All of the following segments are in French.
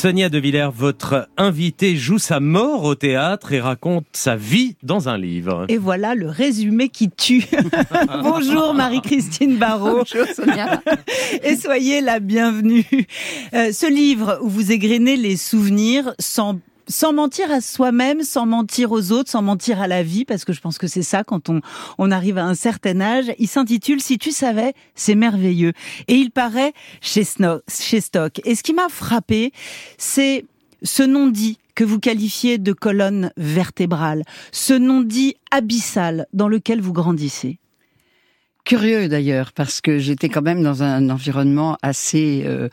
Sonia De Villers, votre invitée joue sa mort au théâtre et raconte sa vie dans un livre. Et voilà le résumé qui tue. Bonjour Marie-Christine Barrault. Bonjour Sonia. Et soyez la bienvenue. Euh, ce livre où vous égrenez les souvenirs sans sans mentir à soi-même, sans mentir aux autres, sans mentir à la vie, parce que je pense que c'est ça quand on, arrive à un certain âge. Il s'intitule Si tu savais, c'est merveilleux. Et il paraît chez, chez Stock. Et ce qui m'a frappé, c'est ce non-dit que vous qualifiez de colonne vertébrale, ce non-dit abyssal dans lequel vous grandissez. Curieux d'ailleurs, parce que j'étais quand même dans un environnement assez euh,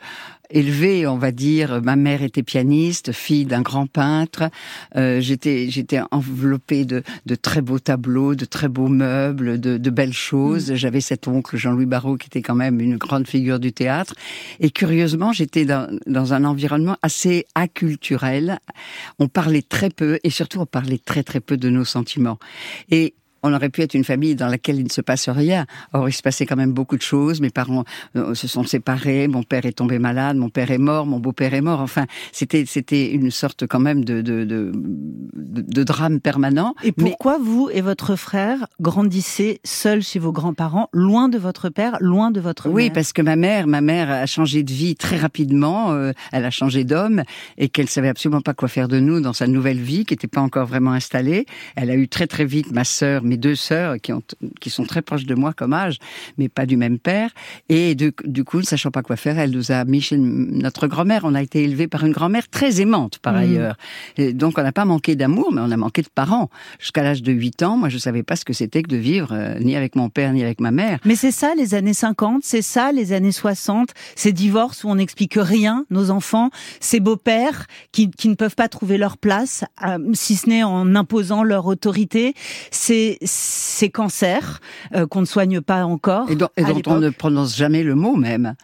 élevé, on va dire. Ma mère était pianiste, fille d'un grand peintre. Euh, j'étais j'étais enveloppée de, de très beaux tableaux, de très beaux meubles, de, de belles choses. Mm. J'avais cet oncle Jean-Louis Barrault qui était quand même une grande figure du théâtre. Et curieusement, j'étais dans, dans un environnement assez acculturel. On parlait très peu et surtout on parlait très très peu de nos sentiments. Et on aurait pu être une famille dans laquelle il ne se passe rien. Or, il se passait quand même beaucoup de choses. Mes parents euh, se sont séparés. Mon père est tombé malade. Mon père est mort. Mon beau-père est mort. Enfin, c'était c'était une sorte quand même de de, de, de drame permanent. Et pourquoi vous et votre frère grandissez seuls chez vos grands-parents, loin de votre père, loin de votre mère? Oui, parce que ma mère, ma mère a changé de vie très rapidement. Euh, elle a changé d'homme et qu'elle savait absolument pas quoi faire de nous dans sa nouvelle vie, qui n'était pas encore vraiment installée. Elle a eu très très vite ma sœur, mes deux sœurs qui, ont, qui sont très proches de moi comme âge, mais pas du même père. Et du, du coup, ne sachant pas quoi faire, elle nous a mis chez notre grand-mère. On a été élevés par une grand-mère très aimante, par mmh. ailleurs. Et donc, on n'a pas manqué d'amour, mais on a manqué de parents. Jusqu'à l'âge de 8 ans, moi, je savais pas ce que c'était que de vivre euh, ni avec mon père, ni avec ma mère. Mais c'est ça, les années 50, c'est ça, les années 60, ces divorces où on n'explique rien, nos enfants, ces beaux-pères qui, qui, ne peuvent pas trouver leur place, euh, si ce n'est en imposant leur autorité. C'est ces cancers euh, qu'on ne soigne pas encore. Et, dont on ne prononce jamais le mot même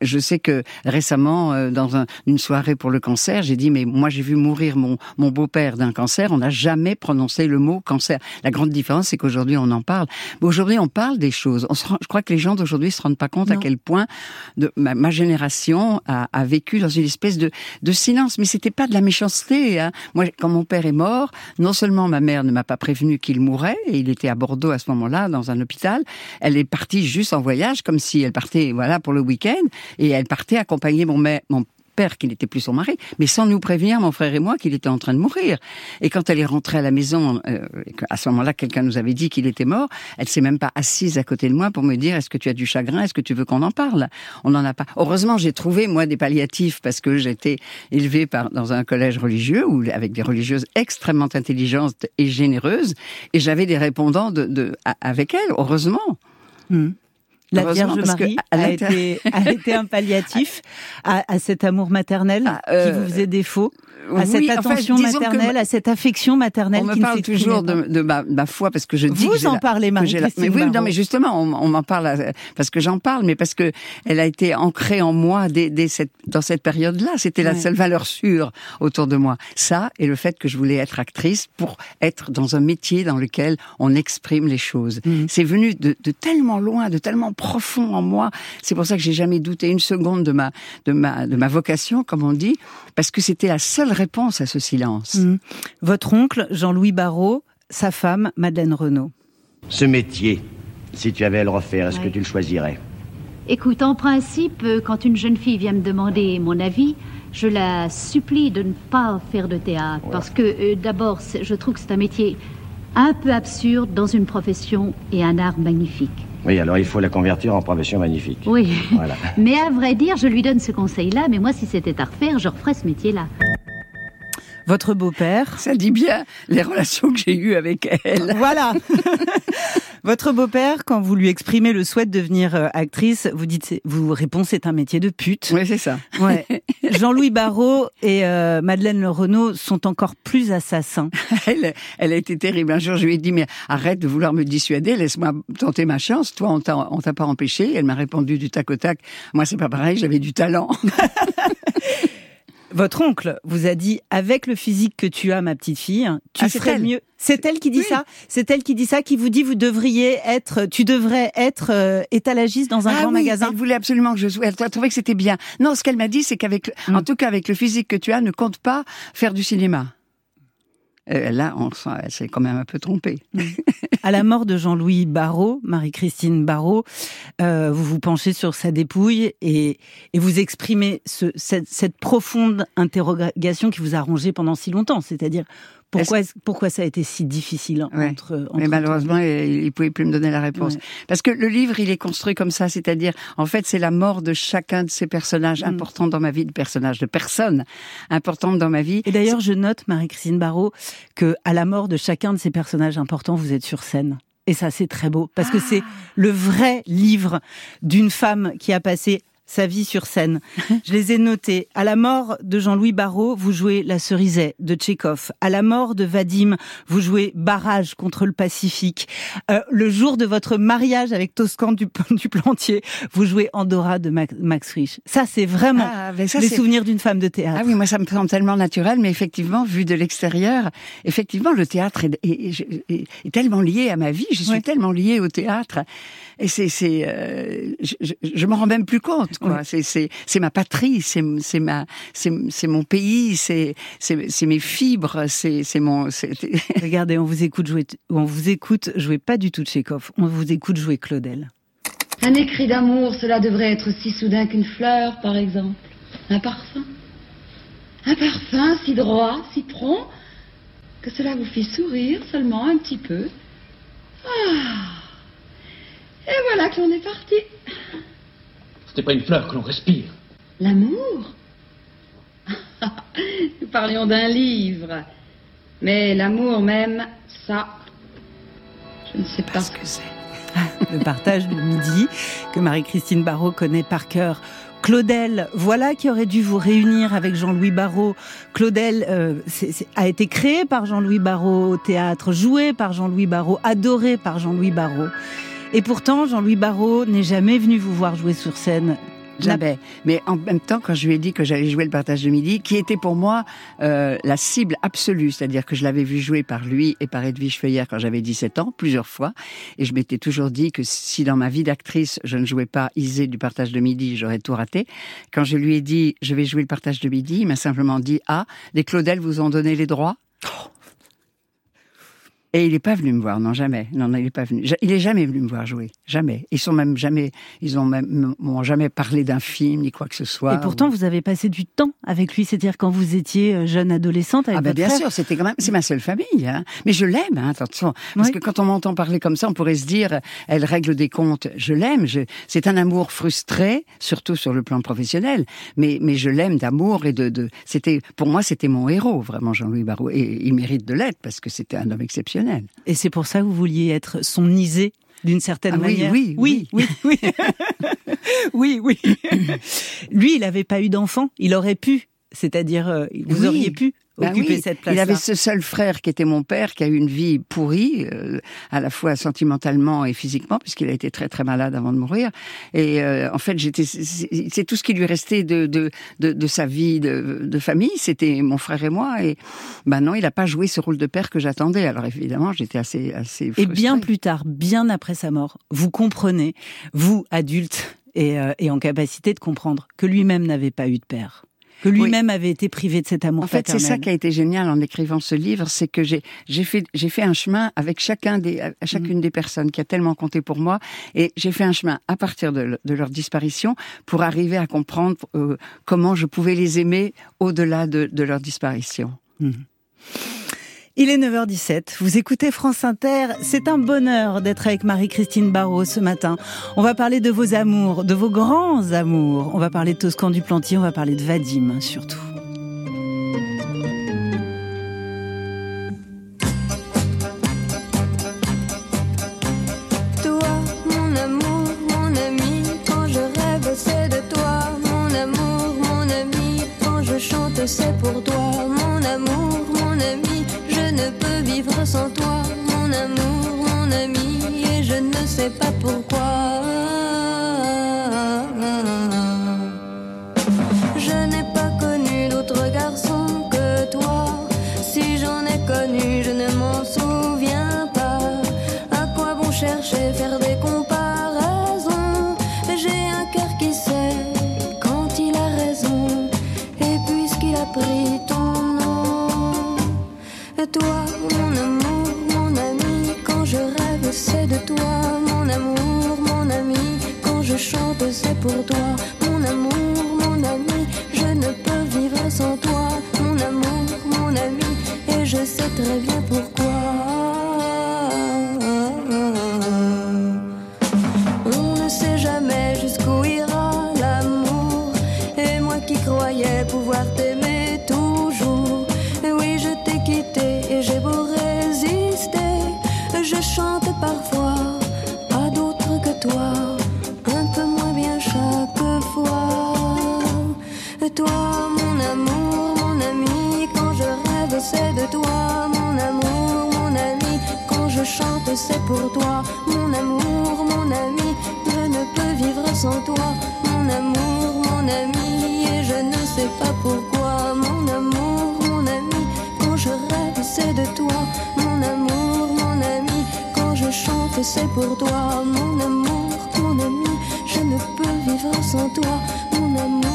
je sais que récemment, euh, dans une soirée pour le cancer, j'ai dit mais moi j'ai vu mourir mon, mon beau-père d'un cancer. On n'a jamais prononcé le mot cancer. La grande différence, c'est qu'aujourd'hui on en parle. Aujourd'hui, on parle des choses. On je crois que les gens d'aujourd'hui se rendent pas compte à quel point de, ma, génération a, a, vécu dans une espèce de, de silence. Mais c'était pas de la méchanceté. Hein. Moi, quand mon père est mort, non seulement ma mère ne m'a pas prévenu qu'il mourait, et il était à Bordeaux à ce moment-là dans un hôpital. Elle est partie juste en voyage, comme si elle partait voilà pour le week-end et elle partait accompagner mon, père, qui n'était plus son mari, mais sans nous prévenir, mon frère et moi, qu'il était en train de mourir. Et quand elle est rentrée à la maison, euh, à ce moment-là, quelqu'un nous avait dit qu'il était mort, elle s'est même pas assise à côté de moi pour me dire est-ce que tu as du chagrin, est-ce que tu veux qu'on en parle? On n'en a pas. Heureusement, j'ai trouvé moi des palliatifs parce que j'étais élevée dans un collège religieux avec des religieuses extrêmement intelligentes et généreuses, et j'avais des répondants de, avec elles. Heureusement. Mmh. La Vierge Marie a, été, a été un palliatif à, à cet amour maternel ah, qui euh, vous faisait défaut à cette attention maternelle, à cette affection maternelle. On me parle toujours de, de ma, ma, foi parce que je dis. Vous en parlez, Marie. Mais oui, non, mais justement, on, on m'en parle euh, parce que j'en parle, mais parce que elle a été ancrée en moi dès, dès cette, dans cette période-là. C'était la seule valeur sûre autour de moi. Ça et le fait que je voulais être actrice pour être dans un métier dans lequel on exprime les choses. Mhm. C'est venu de, de, tellement loin, de tellement profond en moi. C'est pour ça que j'ai jamais douté une seconde de ma, de ma, de ma vocation, comme on dit, parce que c'était la seule réponse à ce silence. Mmh. Votre oncle, Jean-Louis Barrault, sa femme, Madeleine Renaud. Ce métier, si tu avais à le refaire, est-ce que tu le choisirais? Écoute, en principe, euh, quand une jeune fille vient me demander mon avis, je la supplie de ne pas faire de théâtre. Parce que, euh, d'abord, je trouve que c'est un métier un peu absurde dans une profession et un art magnifique. Oui, alors il faut la convertir en profession magnifique. Oui. Voilà. mais à vrai dire, je lui donne ce conseil-là, mais moi, si c'était à refaire, je referais ce métier-là. Votre beau-père Ça dit bien les relations que j'ai eues avec elle. Voilà. Votre beau-père, quand vous lui exprimez le souhait de devenir euh, actrice, vous dites, vous répondez, c'est un métier de pute. Oui, c'est ça. Ouais. Jean-Louis Barrault et euh, Madeleine Le Renault sont encore plus assassins. elle, elle a été terrible. Un jour, je lui ai dit, mais arrête de vouloir me dissuader, laisse-moi tenter ma chance. Toi, on t'a pas empêché. Elle m'a répondu du tac au tac. Moi, c'est pas pareil, j'avais du talent. Votre oncle vous a dit avec le physique que tu as, ma petite fille, tu Ah, elle. mieux. C'est elle qui dit Oui. ça. C'est elle qui dit ça, qui vous dit vous devriez être, tu devrais être euh, étalagiste dans un ah grand oui, magasin. Elle voulait absolument que je sois. Elle trouvait que c'était bien. Non, ce qu'elle m'a dit, c'est qu'avec, Mm. en tout cas avec le physique que tu as, ne compte pas faire du cinéma. Euh, là, on sent, elle s'est quand même un peu trompée. À la mort de Jean-Louis Barrault, Marie-Christine Barrault, euh, vous vous penchez sur sa dépouille et, et vous exprimez ce, cette, cette profonde interrogation qui vous a rongé pendant si longtemps. C'est-à-dire, pourquoi, pourquoi ça a été si difficile Ouais. entre, entre Mais malheureusement, il ne pouvait plus me donner la réponse. Ouais. Parce que le livre, il est construit comme ça, c'est-à-dire, en fait, c'est la mort de chacun de ces personnages Mm. importants dans ma vie, de personnages, de personnes importantes dans ma vie. Et d'ailleurs, je note, Marie-Christine Barrault, que à la mort de chacun de ces personnages importants, vous êtes sur scène. Et ça, c'est très beau, parce que Ah. c'est le vrai livre d'une femme qui a passé sa vie sur scène. Je les ai notés. À la mort de Jean-Louis Barrault, vous jouez La Cerisée de Tchekhov. À la mort de Vadim, vous jouez Barrage contre le Pacifique. Euh, le jour de votre mariage avec Toscan du, du Plantier, vous jouez Andorra de Max, Max Frisch. Ça, c'est vraiment Ah, ça, les souvenirs d'une femme de théâtre. Ah oui, moi ça me semble tellement naturel, mais effectivement, vu de l'extérieur, effectivement, le théâtre est, est- est- est tellement lié à ma vie. Je suis Ouais. tellement liée au théâtre, et c'est, c'est, euh, je, je, je m'en rends même plus compte. Quoi. C'est, c'est, c'est ma patrie, c'est, c'est ma, c'est, c'est mon pays, c'est, c'est, c'est mes fibres, c'est, c'est mon. Regardez, on vous écoute jouer, on vous écoute jouer pas du tout Tchekhov, on vous écoute jouer Claudel. Un écrit d'amour, cela devrait être aussi soudain qu'une fleur, par exemple. Un parfum. Un parfum si droit, si prompt, que cela vous fait sourire seulement un petit peu. Ah Et voilà que l'on est parti. Ce n'est pas une fleur que l'on respire. L'amour Nous parlions d'un livre. Mais l'amour même, ça, je ne sais pas ce que c'est. Le partage de midi que Marie-Christine Barrault connaît par cœur. Claudel, voilà qui aurait dû vous réunir avec Jean-Louis Barrault. Claudel euh, a été créé par Jean-Louis Barrault au théâtre, joué par Jean-Louis Barrault, adoré par Jean-Louis Barrault. Et pourtant, Jean-Louis Barrault n'est jamais venu vous voir jouer sur scène. Jamais. Mais en même temps, quand je lui ai dit que j'allais jouer le partage de midi, qui était pour moi euh, la cible absolue, c'est-à-dire que je l'avais vu jouer par lui et par Edwige Feuillère quand j'avais 17 ans, plusieurs fois, et je m'étais toujours dit que si dans ma vie d'actrice, je ne jouais pas Isée du partage de midi, j'aurais tout raté. Quand je lui ai dit, je vais jouer le partage de midi, il m'a simplement dit, ah, les Claudel vous ont donné les droits? Et il n'est pas venu me voir, non jamais. Non, non, il n'est pas venu. Il est jamais venu me voir jouer, jamais. Ils sont même jamais, ils ont même, m'ont jamais parlé d'un film ni quoi que ce soit. Et pourtant, Ou- vous avez passé du temps avec lui, c'est-à-dire quand vous étiez euh, jeune adolescente avec ah ben votre bien frère. sûr, c'était quand même, c'est ma seule famille. Hein. Mais je l'aime, hein, attention. Parce Oui. que quand on m'entend parler comme ça, on pourrait se dire, elle règle des comptes. Je l'aime. Je... C'est un amour frustré, surtout sur le plan professionnel. Mais mais je l'aime d'amour et de, de... C'était pour moi, c'était mon héros, vraiment Jean-Louis Barrault. Et il mérite de l'être parce que c'était un homme exceptionnel. Et c'est pour ça que vous vouliez être son Isée d'une certaine Ah oui, manière. oui, oui, oui, oui, oui, oui. Lui, il n'avait pas eu d'enfant. Il aurait pu, c'est-à-dire, euh, vous Oui. auriez pu Occuper oui, cette place. Il avait ce seul frère qui était mon père, qui a eu une vie pourrie, euh, à la fois sentimentalement et physiquement, puisqu'il a été très très malade avant de mourir. Et euh, en fait, j'étais, c'est tout ce qui lui restait de de, de, de sa vie de, de famille, c'était mon frère et moi. Et ben non, il n'a pas joué ce rôle de père que j'attendais. Alors évidemment, j'étais assez assez. Et bien plus tard, bien après sa mort, vous comprenez, vous, adulte, et, euh, et en capacité de comprendre que lui-même n'avait pas eu de père. Que lui-même avait été privé de cet amour En fait, c'est ça qui a été génial en écrivant ce livre, c'est que j'ai j'ai fait j'ai fait un chemin avec chacun des à chacune Mm. des personnes qui a tellement compté pour moi, et j'ai fait un chemin à partir de, le- de leur disparition pour arriver à comprendre euh, comment je pouvais les aimer au-delà de, de leur disparition. Il est 9h17, vous écoutez France Inter, c'est un bonheur d'être avec Marie-Christine Barrault ce matin. On va parler de vos amours, de vos grands amours. On va parler de Toscan du Plantier, on va parler de Vadim surtout. inconnue. Chante, c'est pour toi, mon amour, mon ami. Je ne peux vivre sans toi, mon amour, mon ami. Et je ne sais pas pourquoi, mon amour, mon ami. Quand je rêve, c'est de toi, mon amour, mon ami. Quand je chante, c'est pour toi, mon amour, mon ami. Je ne peux vivre sans toi, mon amour,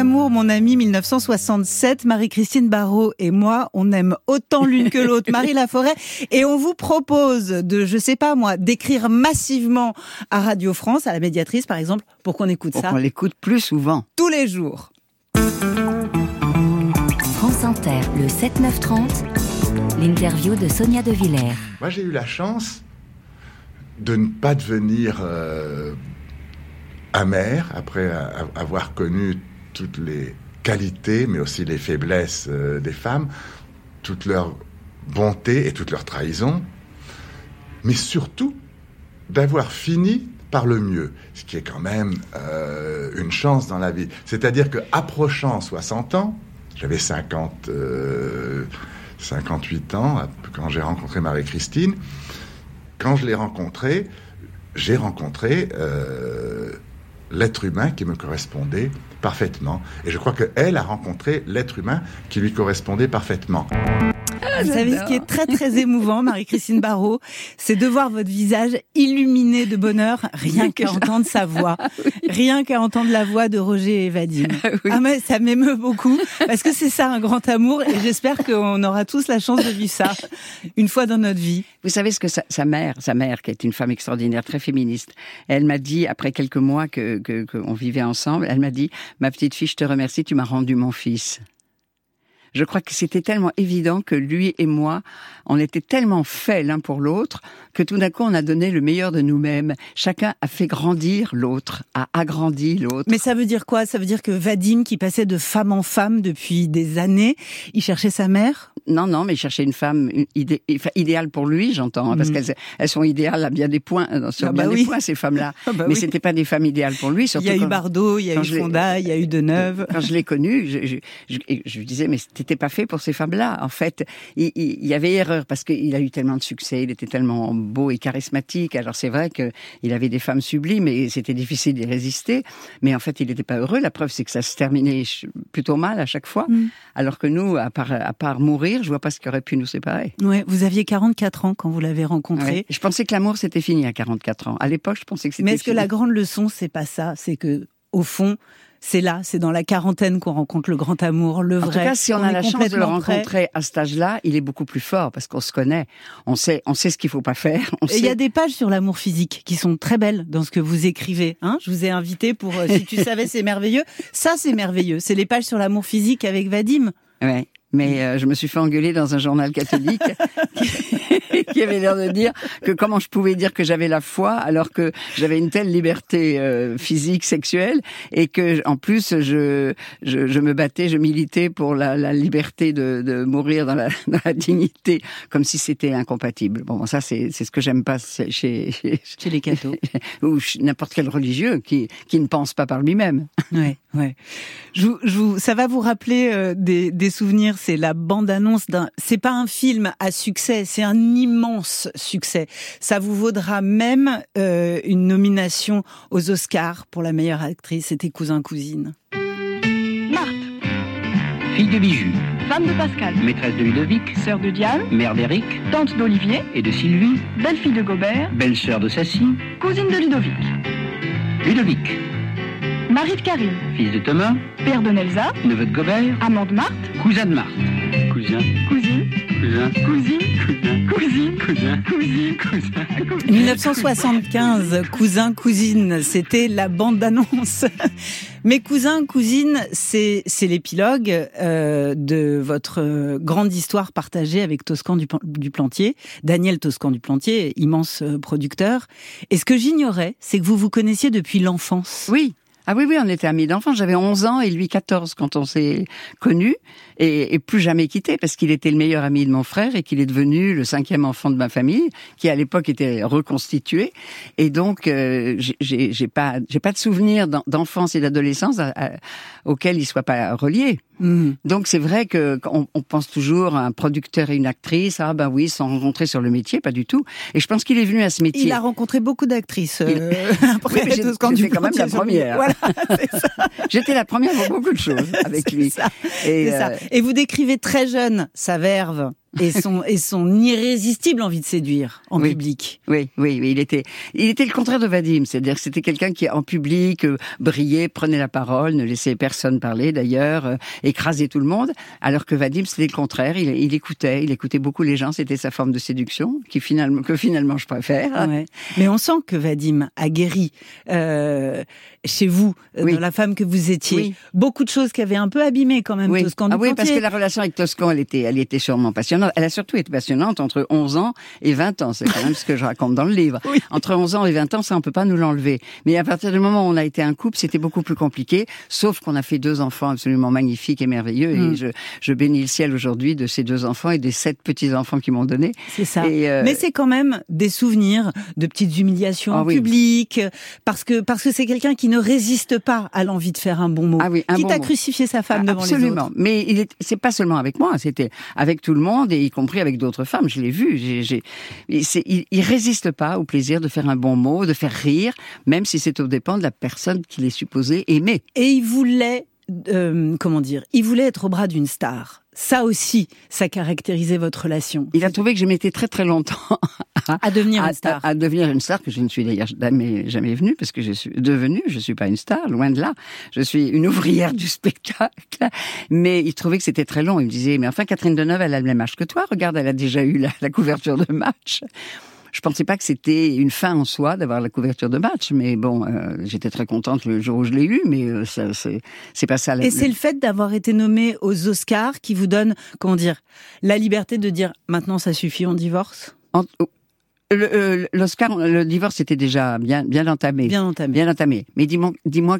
amour, mon ami, 1967, Marie-Christine Barrault et moi, on aime autant l'une que l'autre Marie Laforêt et on vous propose de, je sais pas moi, d'écrire massivement à Radio France, à la médiatrice par exemple, pour qu'on écoute Pour ça qu'on l'écoute plus souvent. tous les jours. France Inter, le 7-9-30, l'interview de Sonia De Villers. Moi, j'ai eu la chance de ne pas devenir euh, amer après avoir connu toutes les qualités, mais aussi les faiblesses euh, des femmes, toute leur bonté et toute leur trahison, mais surtout d'avoir fini par le mieux, ce qui est quand même euh, une chance dans la vie. C'est-à-dire que approchant 60 ans, j'avais 50, euh, 58 ans quand j'ai rencontré Marie-Christine, quand je l'ai rencontrée, j'ai rencontré euh, l'être humain qui me correspondait parfaitement. Et je crois qu'elle a rencontré l'être humain qui lui correspondait parfaitement. Vous savez ce qui est très très émouvant, Marie-Christine Barrault, c'est de voir votre visage illuminé de bonheur, rien qu'à entendre sa voix, rien qu'à entendre la voix de Roger et Vadim. Ah mais ça m'émeut beaucoup parce que c'est ça un grand amour et j'espère qu'on aura tous la chance de vivre ça une fois dans notre vie. Vous savez ce que sa, sa mère, sa mère, qui est une femme extraordinaire, très féministe, elle m'a dit, après quelques mois que que- qu'on vivait ensemble, elle m'a dit, ma petite fille, je te remercie, tu m'as rendu mon fils. Je crois que c'était tellement évident que lui et moi, on était tellement faits l'un pour l'autre que tout d'un coup, on a donné le meilleur de nous-mêmes. Chacun a fait grandir l'autre, a agrandi l'autre. Mais ça veut dire quoi? Ça veut dire que Vadim, qui passait de femme en femme depuis des années, il cherchait sa mère? Non, non, mais une femme une idée, enfin, idéale pour lui, j'entends, hein, parce Mhm. qu'elles elles sont idéales à bien des points, euh, sur Ah bien bah des oui. points, ces femmes-là. Ah bah mais oui. c'était pas des femmes idéales pour lui. Il Surtout y a eu Bardot, il y a eu Fonda, il y a eu Deneuve. Quand je l'ai connu, je, je, disais, mais t'étais pas fait pour ces femmes-là. En fait, il, il- il y avait erreur parce qu'il a eu tellement de succès, il était tellement beau et charismatique. Alors c'est vrai que il avait des femmes sublimes et c'était difficile d'y résister. Mais en fait, il n'était pas heureux. La preuve, c'est que ça se terminait plutôt mal à chaque fois. Mm. Alors que nous, à part, à part mourir, je vois pas ce qui aurait pu nous séparer. Ouais, vous aviez 44 ans quand vous l'avez rencontré. Ouais. Je pensais que l'amour c'était fini à 44 ans. À l'époque, je pensais que c'était Mais est-ce que la grande leçon, c'est pas ça? C'est que, au fond, c'est là, c'est dans la quarantaine qu'on rencontre le grand amour, le En vrai. tout cas, si on, a la chance de le prêt. rencontrer à cet âge-là, il est beaucoup plus fort parce qu'on se connaît. On sait, on sait ce qu'il faut pas faire. Il y a des pages sur l'amour physique qui sont très belles dans ce que vous écrivez. Hein je vous ai invité pour euh, si tu savais, c'est merveilleux. Ça, c'est merveilleux. C'est les pages sur l'amour physique avec Vadim. Ouais. Mais euh, je me suis fait engueuler dans un journal catholique qui, qui avait l'air de dire que comment je pouvais dire que j'avais la foi alors que j'avais une telle liberté euh, physique, sexuelle, et que en plus je, je, je me battais, je militais pour la, la liberté de, de mourir dans la, dans la dignité, comme si c'était incompatible. Bon, ça c'est c'est ce que j'aime pas chez, chez, Chez les cathos. ou n'importe quel religieux qui qui ne pense pas par lui-même. Ouais, ouais. Je, je ça va vous rappeler euh, des, des souvenirs. C'est la bande-annonce d'un. C'est pas un film à succès, c'est un immense succès. Ça vous vaudra même euh, une nomination aux Oscars pour la meilleure actrice. C'était cousin cousine. Marthe, Fille de Bijou. Femme de Pascal. Maîtresse de Ludovic. Sœur de Diane. Mère d'Éric. Tante d'Olivier. Et de Sylvie. Belle-fille de Gobert. Belle-sœur de Sassy. Cousine de Ludovic. Ludovic. Mari de Karine. Fils de Thomas. Père de Nelza. Neveu de Gobert. Amant de Marthe. Cousin de Marthe. Cousin. Cousine. Cousin. Cousine. Cousin. Cousine. Cousin. Cousine. Cousin. 1975, cousin, cousine, c'était la bande d'annonce. Mes cousins, cousines, c'est c'est l'épilogue euh, de votre grande histoire partagée avec Toscan du, du Plantier, Daniel Toscan du Plantier, immense euh, producteur. Et ce que j'ignorais, c'est que vous vous connaissiez depuis l'enfance. Oui. Ah oui, oui, on était amis d'enfance. J'avais 11 ans et lui 14 quand on s'est connus et, plus jamais quitté parce qu'il était le meilleur ami de mon frère et qu'il est devenu le cinquième enfant de ma famille qui à l'époque était reconstitué. Et donc, euh, j'ai pas, j'ai pas de souvenir d'enfance et d'adolescence auxquels il soit pas relié. Mmh. Donc c'est vrai que on, on, pense toujours à un producteur et une actrice. Ah ben oui, sans rencontrer sur le métier, pas du tout. Et je pense qu'il est venu à ce métier. Il a rencontré beaucoup d'actrices. Euh, oui, j'étais quand même la première. Voilà, J'étais la première pour beaucoup de choses avec lui. Ça. Et, ça. Euh, et vous décrivez très jeune sa verve et son et son irrésistible envie de séduire en oui. public. Oui, oui, oui, il était il était le contraire de Vadim, c'est-à-dire que c'était quelqu'un qui en public euh, brillait, prenait la parole, ne laissait personne parler d'ailleurs, euh, écrasait tout le monde, alors que Vadim c'était le contraire, il, il, écoutait, il écoutait beaucoup les gens, c'était sa forme de séduction qui finalement que finalement je préfère. Ouais. Mais on sent que Vadim a guéri euh, chez vous, oui. dans la femme que vous étiez, oui. beaucoup de choses qui avaient un peu abîmé quand même oui. Toscan ah oui, parce que la relation avec Toscan, elle était elle était sûrement passionnante. Elle a surtout été passionnante entre 11 ans et 20 ans. C'est quand même ce que je raconte dans le livre. Oui. Entre 11 ans et 20 ans, ça, on peut pas nous l'enlever. Mais à partir du moment où on a été un couple, c'était beaucoup plus compliqué. Sauf qu'on a fait deux enfants absolument magnifiques et merveilleux. Mm. Et je, je bénis le ciel aujourd'hui de ces deux enfants et des sept petits-enfants qui m'ont donné. C'est ça. Et euh... Mais c'est quand même des souvenirs de petites humiliations ah, public. Parce que, parce que c'est quelqu'un qui ne résiste pas à l'envie de faire un bon mot. Ah oui, un Quitte bon crucifier sa femme devant Absolument. les autres. Mais il est, c'est pas seulement avec moi, c'était avec tout le monde et y compris avec d'autres femmes. Je l'ai vu. J'ai, j'ai, il, il résiste pas au plaisir de faire un bon mot, de faire rire, même si c'est au dépend de la personne qu'il est supposé aimer. Et il voulait, euh, comment dire, il voulait être au bras d'une star. Ça aussi, ça caractérisait votre relation. Il a trouvé que je m'étais très très longtemps à, à devenir à, une star. À, à, devenir une star que je ne suis d'ailleurs jamais, jamais venue parce que je suis devenue, je suis pas une star, loin de là. Je suis une ouvrière du spectacle. Mais il trouvait que c'était très long. Il me disait, mais enfin Catherine Deneuve, elle a le même âge que toi. Regarde, elle a déjà eu la, la couverture de match je pensais pas que c'était une fin en soi d'avoir la couverture de match, mais bon, euh, j'étais très contente le jour où je l'ai eu, mais euh, ça, c'est, c'est pas ça. Et le... c'est le fait d'avoir été nommé aux Oscars qui vous donne, comment dire, la liberté de dire maintenant ça suffit, on divorce? En, euh, l'Oscar, le divorce était déjà bien, bien entamé. Bien entamé. Bien entamé. Mais dis-moi, dis-moi,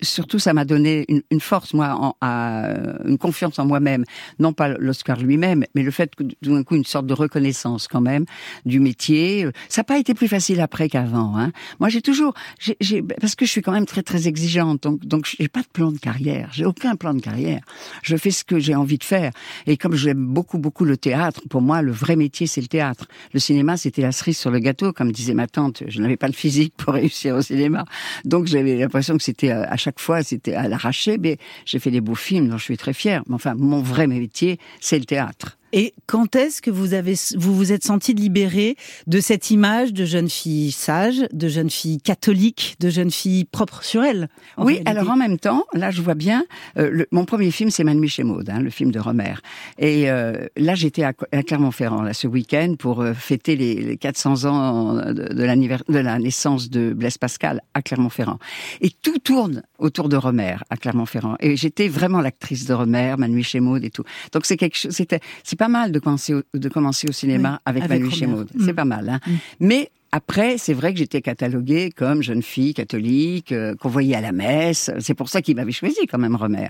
surtout, ça m'a donné une, une force, moi, en, à, une confiance en moi-même. Non pas l'Oscar lui-même, mais le fait que, tout d'un coup, une sorte de reconnaissance, quand même, du métier. Ça n'a pas été plus facile après qu'avant, hein. Moi, j'ai toujours, j'ai, j'ai, parce que je suis quand même très, très exigeante. Donc, donc, j'ai pas de plan de carrière. J'ai aucun plan de carrière. Je fais ce que j'ai envie de faire. Et comme j'aime beaucoup, beaucoup le théâtre, pour moi, le vrai métier, c'est le théâtre. Le cinéma, c'était la sur le gâteau, comme disait ma tante. Je n'avais pas le physique pour réussir au cinéma. Donc j'avais l'impression que c'était à chaque fois, c'était à l'arraché. Mais j'ai fait des beaux films dont je suis très fière. Mais enfin, mon vrai métier, c'est le théâtre. Et quand est-ce que vous avez, vous vous êtes senti libérée de cette image de jeune fille sage, de jeune fille catholique, de jeune fille propre sur elle Oui, réalité? alors en même temps, là je vois bien, euh, le, mon premier film c'est Manu chez Maud, hein, le film de Romer. Et euh, là j'étais à, à, Clermont-Ferrand là ce week-end pour euh, fêter les, les 400 ans de, de, l'anniversaire de la naissance de Blaise Pascal à Clermont-Ferrand. Et tout tourne autour de Romer à Clermont-Ferrand. Et j'étais vraiment l'actrice de Romer, Manu chez Maud et tout. Donc c'est quelque chose, c'était pas mal de commencer au, de commencer au cinéma oui, avec, avec Manu Chémaud. Mmh. C'est pas mal. Hein. Mmh. Mais après, c'est vrai que j'étais cataloguée comme jeune fille catholique, euh, qu'on voyait à la messe. C'est pour ça qu'il m'avait choisi quand même, Romer.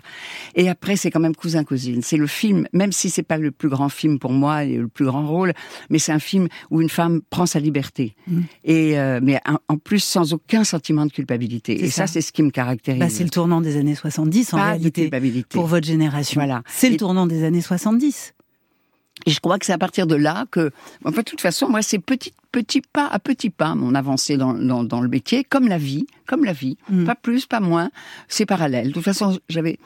Et après, c'est quand même Cousin Cousine. C'est le film, même si c'est pas le plus grand film pour moi et le plus grand rôle, mais c'est un film où une femme prend sa liberté. Mmh. Et euh, mais en, plus sans aucun sentiment de culpabilité. Et ça, ça c'est ce qui me caractérise. Bah, c'est le tournant des années 70 en pas réalité. De culpabilité. Pour votre génération. Voilà. C'est le tournant des années 70. Et je crois que c'est à partir de là que, enfin, de toute façon, moi, c'est petit, petit pas à petit pas mon avancée dans, dans, dans, le métier, comme la vie, comme la vie, mmh. pas plus, pas moins, c'est parallèle. De toute façon, j'avais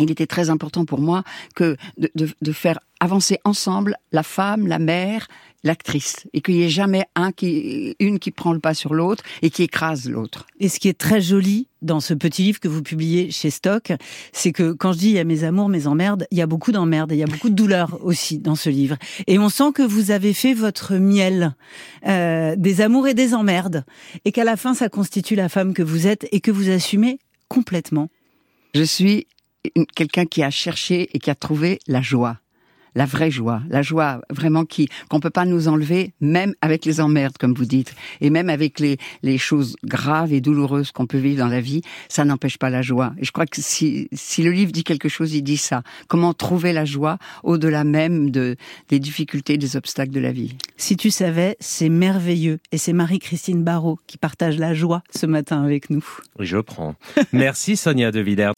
il était très important pour moi que de, de, de faire avancer ensemble la femme, la mère, l'actrice, et qu'il n'y ait jamais un qui, une qui prend le pas sur l'autre et qui écrase l'autre. Et ce qui est très joli dans ce petit livre que vous publiez chez Stock, c'est que quand je dis il y a mes amours, mes emmerdes, il y a beaucoup d'emmerdes et il y a beaucoup de douleurs aussi dans ce livre. Et on sent que vous avez fait votre miel euh, des amours et des emmerdes, et qu'à la fin ça constitue la femme que vous êtes et que vous assumez complètement. Je suis quelqu'un qui a cherché et qui a trouvé la joie. La vraie joie, la joie vraiment qui qu'on peut pas nous enlever, même avec les emmerdes, comme vous dites, et même avec les, les choses graves et douloureuses qu'on peut vivre dans la vie, ça n'empêche pas la joie. Et je crois que si, si le livre dit quelque chose, il dit ça. Comment trouver la joie au-delà même de, des difficultés, des obstacles de la vie. Si tu savais, c'est merveilleux. Et c'est Marie-Christine Barrault qui partage la joie ce matin avec nous. Je prends. Merci Sonia De Villers.